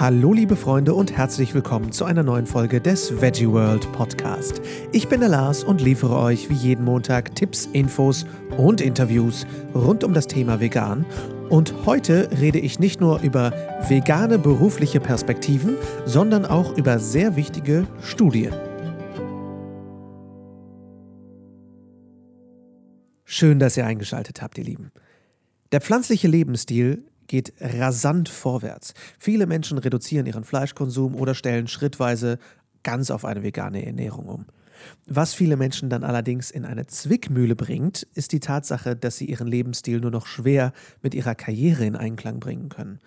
Hallo liebe Freunde und herzlich willkommen zu einer neuen Folge des Veggie World Podcast. Ich bin der Lars und liefere euch wie jeden Montag Tipps, Infos und Interviews rund um das Thema Vegan. Und heute rede ich nicht nur über vegane berufliche Perspektiven, sondern auch über sehr wichtige Studien. Schön, dass ihr eingeschaltet habt, ihr Lieben. Der pflanzliche Lebensstil geht rasant vorwärts. Viele Menschen reduzieren ihren Fleischkonsum oder stellen schrittweise ganz auf eine vegane Ernährung um. Was viele Menschen dann allerdings in eine Zwickmühle bringt, ist die Tatsache, dass sie ihren Lebensstil nur noch schwer mit ihrer Karriere in Einklang bringen können.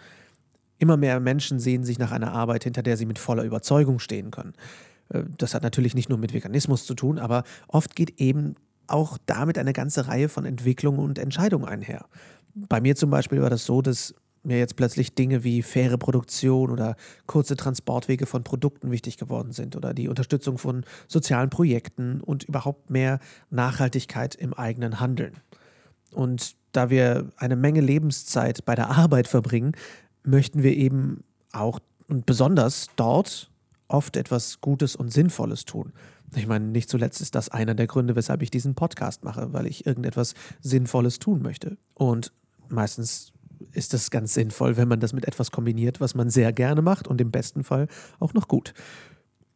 Immer mehr Menschen sehen sich nach einer Arbeit, hinter der sie mit voller Überzeugung stehen können. Äh, das hat natürlich nicht nur mit Veganismus zu tun, aber oft geht eben auch damit eine ganze Reihe von Entwicklungen und Entscheidungen einher. Bei mir zum Beispiel war das so, dass mir jetzt plötzlich Dinge wie faire Produktion oder kurze Transportwege von Produkten wichtig geworden sind oder die Unterstützung von sozialen Projekten und überhaupt mehr Nachhaltigkeit im eigenen Handeln. Und da wir eine Menge Lebenszeit bei der Arbeit verbringen, möchten wir eben auch und besonders dort oft etwas Gutes und Sinnvolles tun. Ich meine, nicht zuletzt ist das einer der Gründe, weshalb ich diesen Podcast mache, weil ich irgendetwas Sinnvolles tun möchte. Und meistens ist das ganz sinnvoll, wenn man das mit etwas kombiniert, was man sehr gerne macht und im besten Fall auch noch gut.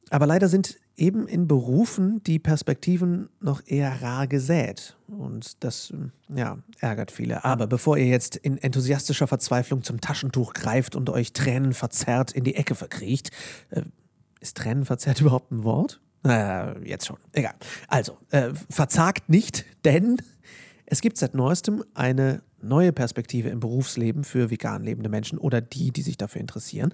Aber leider sind eben in Berufen die Perspektiven noch eher rar gesät. Und das ja, ärgert viele. Aber bevor ihr jetzt in enthusiastischer Verzweiflung zum Taschentuch greift und euch Tränen verzerrt in die Ecke verkriecht, äh, ist Tränen verzerrt überhaupt ein Wort? Naja, jetzt schon. Egal. Also, äh, verzagt nicht, denn es gibt seit neuestem eine neue Perspektive im Berufsleben für vegan lebende Menschen oder die, die sich dafür interessieren.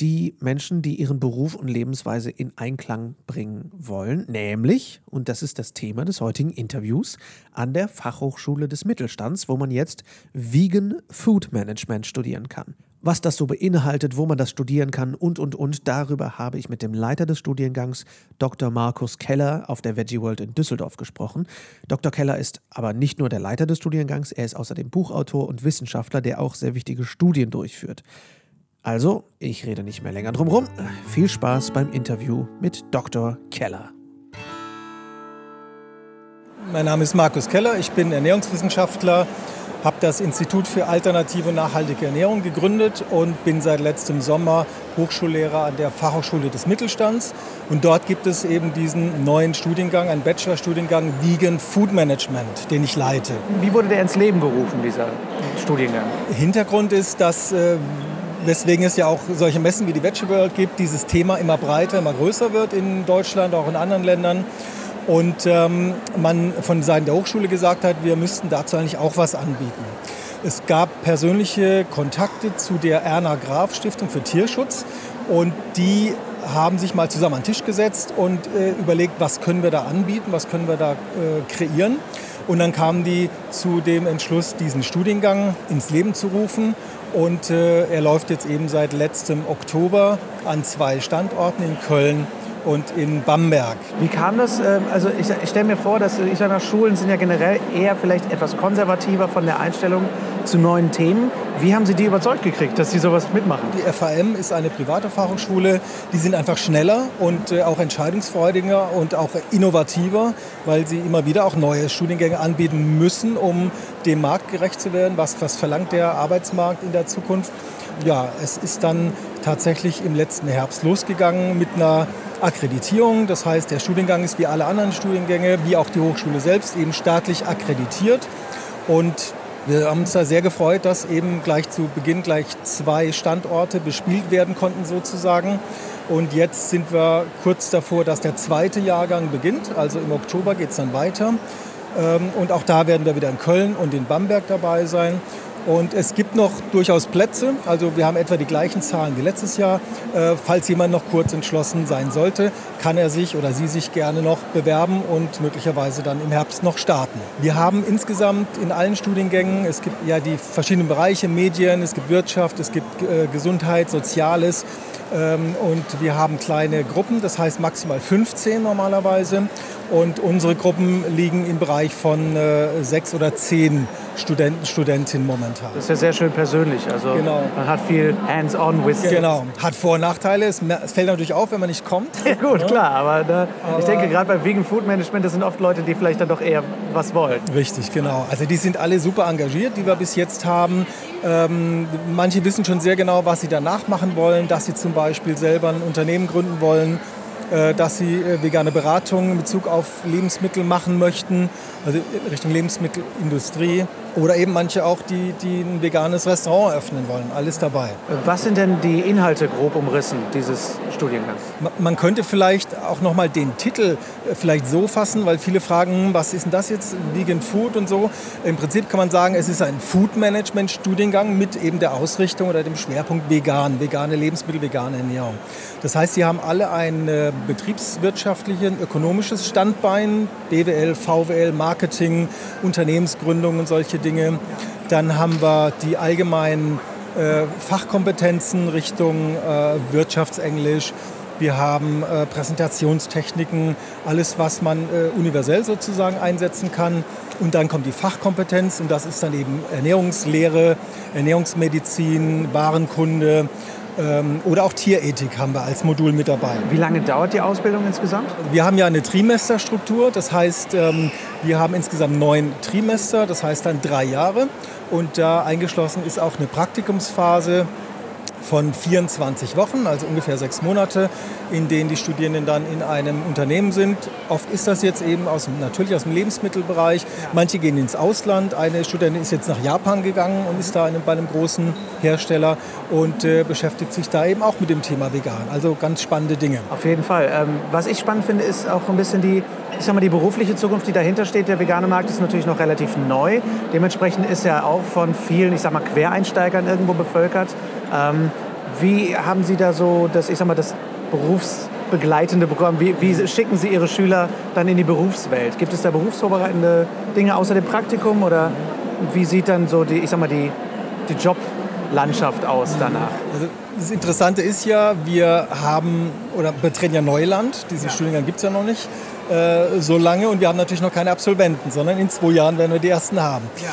Die Menschen, die ihren Beruf und Lebensweise in Einklang bringen wollen, nämlich, und das ist das Thema des heutigen Interviews, an der Fachhochschule des Mittelstands, wo man jetzt Vegan Food Management studieren kann was das so beinhaltet, wo man das studieren kann und, und, und. Darüber habe ich mit dem Leiter des Studiengangs, Dr. Markus Keller, auf der Veggie World in Düsseldorf gesprochen. Dr. Keller ist aber nicht nur der Leiter des Studiengangs, er ist außerdem Buchautor und Wissenschaftler, der auch sehr wichtige Studien durchführt. Also, ich rede nicht mehr länger drum rum. Viel Spaß beim Interview mit Dr. Keller. Mein Name ist Markus Keller, ich bin Ernährungswissenschaftler habe das Institut für alternative und nachhaltige Ernährung gegründet und bin seit letztem Sommer Hochschullehrer an der Fachhochschule des Mittelstands. Und dort gibt es eben diesen neuen Studiengang, einen Bachelorstudiengang Vegan Food Management, den ich leite. Wie wurde der ins Leben gerufen, dieser Studiengang? Hintergrund ist, dass äh, weswegen es ja auch solche Messen wie die Veggie World gibt, dieses Thema immer breiter, immer größer wird in Deutschland, auch in anderen Ländern. Und ähm, man von Seiten der Hochschule gesagt hat, wir müssten dazu eigentlich auch was anbieten. Es gab persönliche Kontakte zu der Erna Graf Stiftung für Tierschutz und die haben sich mal zusammen an den Tisch gesetzt und äh, überlegt, was können wir da anbieten, was können wir da äh, kreieren. Und dann kamen die zu dem Entschluss, diesen Studiengang ins Leben zu rufen. Und äh, er läuft jetzt eben seit letztem Oktober an zwei Standorten in Köln und in Bamberg. Wie kam das? Ähm, also ich, ich stelle mir vor, dass ich sage, Schulen sind ja generell eher vielleicht etwas konservativer von der Einstellung zu neuen Themen. Wie haben Sie die überzeugt gekriegt, dass Sie sowas mitmachen? Die FAM ist eine private Fachhochschule. Die sind einfach schneller und äh, auch entscheidungsfreudiger und auch innovativer, weil sie immer wieder auch neue Studiengänge anbieten müssen, um dem Markt gerecht zu werden. Was, was verlangt der Arbeitsmarkt in der Zukunft? Ja, es ist dann tatsächlich im letzten Herbst losgegangen mit einer Akkreditierung. Das heißt, der Studiengang ist wie alle anderen Studiengänge, wie auch die Hochschule selbst, eben staatlich akkreditiert. Und wir haben uns da sehr gefreut, dass eben gleich zu Beginn gleich zwei Standorte bespielt werden konnten sozusagen. Und jetzt sind wir kurz davor, dass der zweite Jahrgang beginnt. Also im Oktober geht es dann weiter. Ähm, und auch da werden wir wieder in Köln und in Bamberg dabei sein. Und es gibt noch durchaus Plätze. Also wir haben etwa die gleichen Zahlen wie letztes Jahr. Äh, falls jemand noch kurz entschlossen sein sollte, kann er sich oder sie sich gerne noch bewerben und möglicherweise dann im Herbst noch starten. Wir haben insgesamt in allen Studiengängen, es gibt ja die verschiedenen Bereiche, Medien, es gibt Wirtschaft, es gibt äh, Gesundheit, Soziales Ähm, und wir haben kleine Gruppen, das heißt maximal 15 normalerweise. Und unsere Gruppen liegen im Bereich von äh, sechs oder zehn Studenten, Studentinnen momentan. Das ist ja sehr schön persönlich. Also genau. man hat viel hands-on with Genau, hat Vor- und Nachteile. Es, fällt natürlich auf, wenn man nicht kommt. Ja, gut, ja. klar. Aber, da, aber, ich denke, gerade bei Vegan Food Management, das sind oft Leute, die vielleicht dann doch eher was wollen. Richtig, genau. Also die sind alle super engagiert, die wir bis jetzt haben. Ähm, manche wissen schon sehr genau, was sie danach machen wollen, dass sie zum Beispiel selber ein Unternehmen gründen wollen dass sie äh, vegane Beratung in Bezug auf Lebensmittel machen möchten, also Richtung Lebensmittelindustrie. Oder eben manche auch, die, die ein veganes Restaurant eröffnen wollen. Alles dabei. Was sind denn die Inhalte grob umrissen dieses Studiengangs? Man könnte vielleicht auch nochmal den Titel äh, vielleicht so fassen, weil viele fragen, was ist denn das jetzt, Vegan Food und so. Im Prinzip kann man sagen, es ist ein Food Management Studiengang mit eben der Ausrichtung oder dem Schwerpunkt vegan, vegane Lebensmittel, vegane Ernährung. Das heißt, sie haben alle ein betriebswirtschaftliches, ökonomisches Standbein, BWL, VWL, Marketing, Unternehmensgründung und solche Dinge. Dann haben wir die allgemeinen äh, Fachkompetenzen Richtung äh, Wirtschaftsenglisch. Wir haben äh, Präsentationstechniken, alles, was man äh, universell sozusagen einsetzen kann. Und dann kommt die Fachkompetenz und das ist dann eben Ernährungslehre, Ernährungsmedizin, Warenkunde, oder auch Tierethik haben wir als Modul mit dabei. Wie lange dauert die Ausbildung insgesamt? Wir haben ja eine Trimesterstruktur, das heißt, ähm, wir haben insgesamt neun Trimester, das heißt dann drei Jahre. Und da eingeschlossen ist auch eine Praktikumsphase von 24 Wochen, also ungefähr sechs Monate, in denen die Studierenden dann in einem Unternehmen sind. Oft ist das jetzt eben aus, natürlich aus dem Lebensmittelbereich. Manche gehen ins Ausland. Eine Studentin ist jetzt nach Japan gegangen und ist da bei einem großen Hersteller und äh, beschäftigt sich da eben auch mit dem Thema Vegan. Also ganz spannende Dinge. Auf jeden Fall. Ähm, was ich spannend finde, ist auch ein bisschen die, ich sag mal, die berufliche Zukunft, die dahinter steht. Der vegane Markt ist natürlich noch relativ neu. Dementsprechend ist er auch von vielen, ich sag mal, Quereinsteigern irgendwo bevölkert. Ähm, wie haben Sie da so das, ich sag mal, das berufsbegleitende Programm? Wie, wie, schicken Sie Ihre Schüler dann in die Berufswelt? Gibt es da berufsvorbereitende Dinge außer dem Praktikum oder wie sieht dann so die, ich sag mal, die, die Joblandschaft aus danach? Also das Interessante ist ja, wir haben oder betreten ja Neuland. Diesen ja. Studiengang gibt es ja noch nicht äh, so lange und wir haben natürlich noch keine Absolventen, sondern in zwei Jahren werden wir die ersten haben. Ja.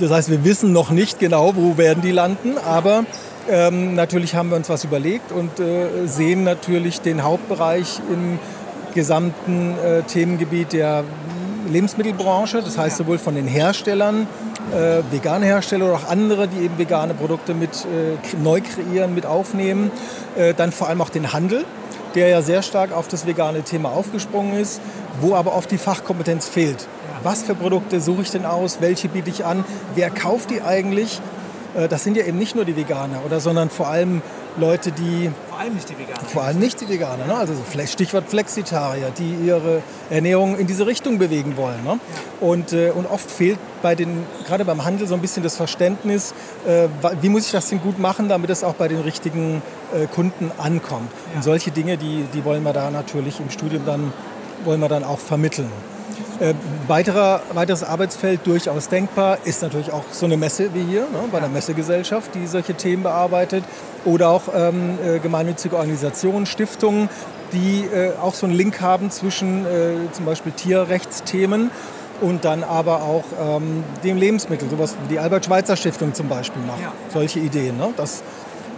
Das heißt, wir wissen noch nicht genau, wo werden die landen, aber ähm, natürlich haben wir uns was überlegt und äh, sehen natürlich den Hauptbereich im gesamten äh, Themengebiet der Lebensmittelbranche. Das heißt sowohl von den Herstellern, äh, vegane Hersteller oder auch andere, die eben vegane Produkte mit äh, neu kreieren, mit aufnehmen. Äh, dann vor allem auch den Handel der ja sehr stark auf das vegane Thema aufgesprungen ist, wo aber oft die Fachkompetenz fehlt. Was für Produkte suche ich denn aus? Welche biete ich an? Wer kauft die eigentlich? Äh, das sind ja eben nicht nur die Veganer, oder, sondern vor allem Leute, die... Vor allem nicht die Veganer. Vor allem nicht die Veganer. Ne? Also Stichwort Flexitarier, die ihre Ernährung in diese Richtung bewegen wollen. Ne? Und, äh, und oft fehlt bei den, gerade beim Handel so ein bisschen das Verständnis, äh, wie muss ich das denn gut machen, damit es auch bei den richtigen äh, Kunden ankommt. Ja. Und solche Dinge, die, die wollen wir da natürlich im Studium dann, wollen wir dann auch vermitteln. Äh, weiterer, weiteres Arbeitsfeld durchaus denkbar ist natürlich auch so eine Messe wie hier, ne, bei der Messegesellschaft, die solche Themen bearbeitet. Oder auch ähm, äh, gemeinnützige Organisationen, Stiftungen, die äh, auch so einen Link haben zwischen äh, zum Beispiel Tierrechtsthemen und dann aber auch ähm, dem Lebensmittel, sowas wie die Albert-Schweitzer-Stiftung zum Beispiel macht. Ja. Solche Ideen. Ne? Das,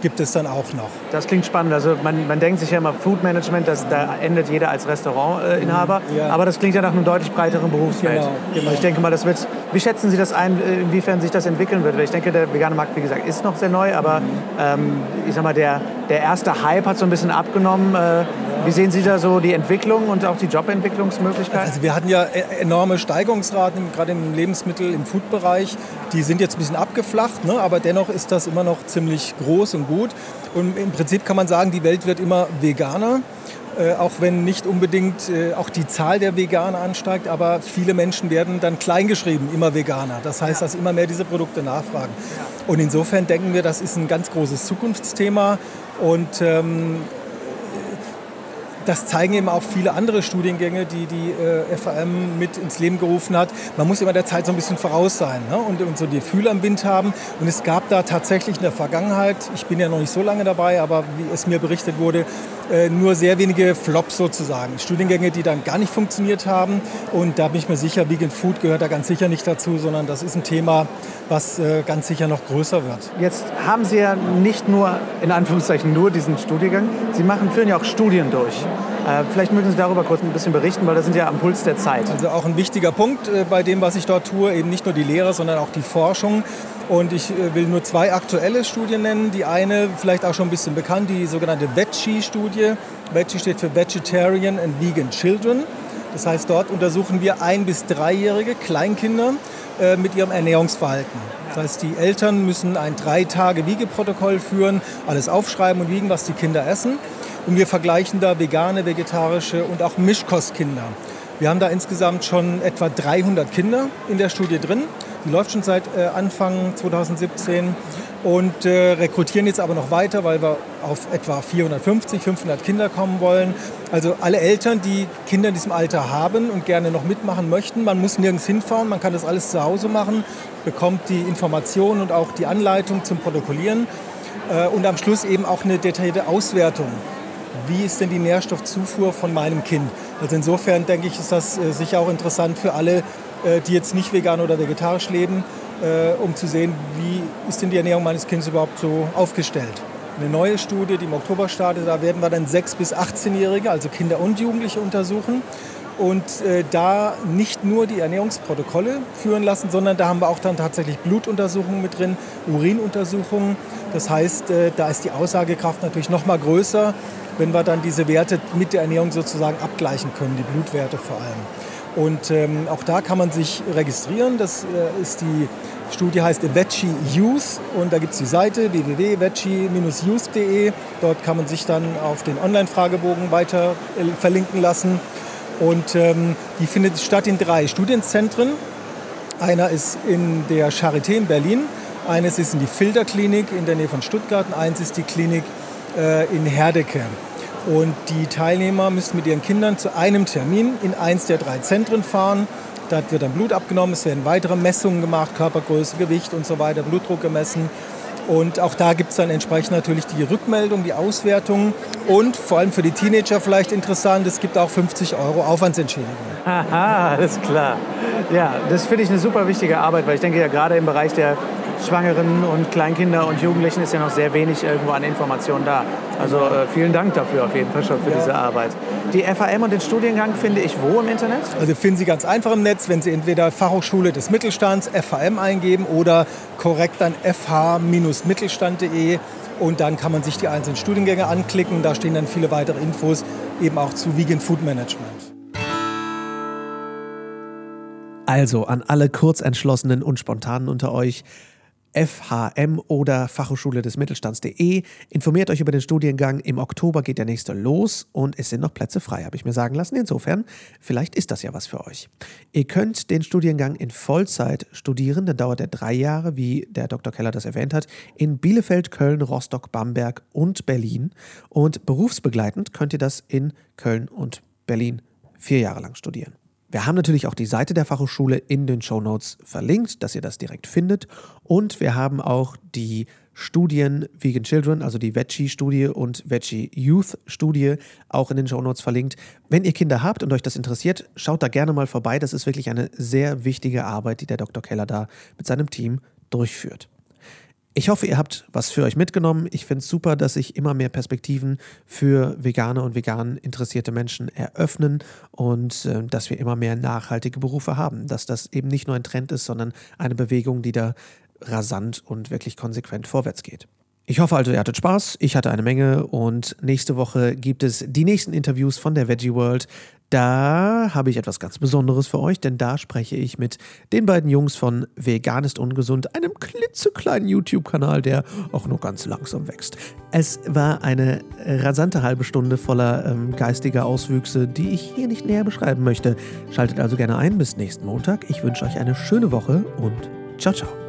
gibt es dann auch noch. Das klingt spannend. Also man, man denkt sich ja immer Food Management, das, da endet jeder als Restaurantinhaber. Ja. Aber das klingt ja nach einem deutlich breiteren Berufsfeld. Genau, genau. Ich denke mal, das wird. Wie schätzen Sie das ein, inwiefern sich das entwickeln wird? Ich denke, der vegane Markt, wie gesagt, ist noch sehr neu, aber mhm. ähm, ich sag mal, der, der erste Hype hat so ein bisschen abgenommen. Äh, wie sehen Sie da so die Entwicklung und auch die Jobentwicklungsmöglichkeiten? Also wir hatten ja e-, enorme Steigerungsraten, gerade im Lebensmittel-, im Food-Bereich. Die sind jetzt ein bisschen abgeflacht, ne? aber dennoch ist das immer noch ziemlich groß und gut. Und im Prinzip kann man sagen, die Welt wird immer veganer. Äh, auch wenn nicht unbedingt äh, auch die Zahl der Veganer ansteigt, aber viele Menschen werden dann kleingeschrieben, immer Veganer. Das heißt, dass immer mehr diese Produkte nachfragen. Und insofern denken wir, das ist ein ganz großes Zukunftsthema und ähm, das zeigen eben auch viele andere Studiengänge, die die äh, FAM mit ins Leben gerufen hat. Man muss immer der Zeit so ein bisschen voraus sein ne? und, und so die Fühler am Wind haben. Und es gab da tatsächlich in der Vergangenheit, ich bin ja noch nicht so lange dabei, aber wie es mir berichtet wurde, äh, nur sehr wenige Flops sozusagen. Studiengänge, die dann gar nicht funktioniert haben. Und da bin ich mir sicher, Vegan Food gehört da ganz sicher nicht dazu, sondern das ist ein Thema, was äh, ganz sicher noch größer wird. Jetzt haben Sie ja nicht nur, in Anführungszeichen, nur diesen Studiengang. Sie machen, führen ja auch Studien durch. Äh, vielleicht mögen Sie darüber kurz ein bisschen berichten, weil das sind ja am Puls der Zeit. Also auch ein wichtiger Punkt äh, bei dem, was ich dort tue, eben nicht nur die Lehre, sondern auch die Forschung. Und ich äh, will nur zwei aktuelle Studien nennen. Die eine, vielleicht auch schon ein bisschen bekannt, die sogenannte VEGI-Studie. VEGI steht für Vegetarian and Vegan Children. Das heißt, dort untersuchen wir ein- bis dreijährige Kleinkinder mit ihrem Ernährungsverhalten. Das heißt, die Eltern müssen ein drei Tage Wiegeprotokoll führen, alles aufschreiben und wiegen, was die Kinder essen. Und wir vergleichen da vegane, vegetarische und auch Mischkostkinder. Wir haben da insgesamt schon etwa 300 Kinder in der Studie drin. Die läuft schon seit äh, Anfang 2017 und äh, rekrutieren jetzt aber noch weiter, weil wir auf etwa 450, 500 Kinder kommen wollen. Also alle Eltern, die Kinder in diesem Alter haben und gerne noch mitmachen möchten, man muss nirgends hinfahren, man kann das alles zu Hause machen, bekommt die Informationen und auch die Anleitung zum Protokollieren äh, und am Schluss eben auch eine detaillierte Auswertung. Wie ist denn die Nährstoffzufuhr von meinem Kind? Also insofern denke ich, ist das äh, sicher auch interessant für alle, äh, die jetzt nicht vegan oder vegetarisch leben, äh, um zu sehen, wie ist denn die Ernährung meines Kindes überhaupt so aufgestellt. Eine neue Studie, die im Oktober startet, da werden wir dann 6- bis 18-Jährige, also Kinder und Jugendliche untersuchen und äh, da nicht nur die Ernährungsprotokolle führen lassen, sondern da haben wir auch dann tatsächlich Blutuntersuchungen mit drin, Urinuntersuchungen. Das heißt, äh, da ist die Aussagekraft natürlich noch mal größer, wenn wir dann diese Werte mit der Ernährung sozusagen abgleichen können, die Blutwerte vor allem. Und ähm, auch da kann man sich registrieren. Das äh, ist die Studie heißt Veggie Youth und da gibt es die Seite www.veggie-youth.de. Dort kann man sich dann auf den Online-Fragebogen weiter äh, verlinken lassen. Und ähm, die findet statt in drei Studienzentren. Einer ist in der Charité in Berlin, eines ist in die Filterklinik in der Nähe von Stuttgart und eins ist die Klinik äh, in Herdecke. Und die Teilnehmer müssen mit ihren Kindern zu einem Termin in eins der drei Zentren fahren. Dort wird dann Blut abgenommen, es werden weitere Messungen gemacht, Körpergröße, Gewicht und so weiter, Blutdruck gemessen. Und auch da gibt es dann entsprechend natürlich die Rückmeldung, die Auswertung und vor allem für die Teenager vielleicht interessant, es gibt auch 50 Euro Aufwandsentschädigung. Haha, alles klar. Ja, das finde ich eine super wichtige Arbeit, weil ich denke ja gerade im Bereich der Schwangeren und Kleinkinder und Jugendlichen ist ja noch sehr wenig irgendwo an Informationen da. Also äh, vielen Dank dafür auf jeden Fall schon für ja. diese Arbeit. Die FAM und den Studiengang finde ich wo im Internet? Also finden Sie ganz einfach im Netz, wenn Sie entweder Fachhochschule des Mittelstands FAM eingeben oder korrekt dann fh-mittelstand.de und dann kann man sich die einzelnen Studiengänge anklicken. Da stehen dann viele weitere Infos eben auch zu Vegan Food Management. Also an alle Kurzentschlossenen und Spontanen unter euch, FHM oder Fachhochschule des Mittelstands.de. Informiert euch über den Studiengang. Im Oktober geht der nächste los und es sind noch Plätze frei, habe ich mir sagen lassen. Insofern, vielleicht ist das ja was für euch. Ihr könnt den Studiengang in Vollzeit studieren, dann dauert er drei Jahre, wie der Dr. Keller das erwähnt hat, in Bielefeld, Köln, Rostock, Bamberg und Berlin. Und berufsbegleitend könnt ihr das in Köln und Berlin vier Jahre lang studieren. Wir haben natürlich auch die Seite der Fachhochschule in den Show Notes verlinkt, dass ihr das direkt findet. Und wir haben auch die Studien Vegan Children, also die Veggie-Studie und Veggie Youth-Studie, auch in den Show Notes verlinkt. Wenn ihr Kinder habt und euch das interessiert, schaut da gerne mal vorbei. Das ist wirklich eine sehr wichtige Arbeit, die der Dr. Keller da mit seinem Team durchführt. Ich hoffe, ihr habt was für euch mitgenommen. Ich finde es super, dass sich immer mehr Perspektiven für vegane und vegan interessierte Menschen eröffnen und äh, dass wir immer mehr nachhaltige Berufe haben. Dass das eben nicht nur ein Trend ist, sondern eine Bewegung, die da rasant und wirklich konsequent vorwärts geht. Ich hoffe also, ihr hattet Spaß. Ich hatte eine Menge und nächste Woche gibt es die nächsten Interviews von der Veggie World. Da habe ich etwas ganz Besonderes für euch, denn da spreche ich mit den beiden Jungs von Vegan ist ungesund, einem klitzekleinen YouTube-Kanal, der auch nur ganz langsam wächst. Es war eine rasante halbe Stunde voller ähm, geistiger Auswüchse, die ich hier nicht näher beschreiben möchte. Schaltet also gerne ein bis nächsten Montag. Ich wünsche euch eine schöne Woche und ciao, ciao.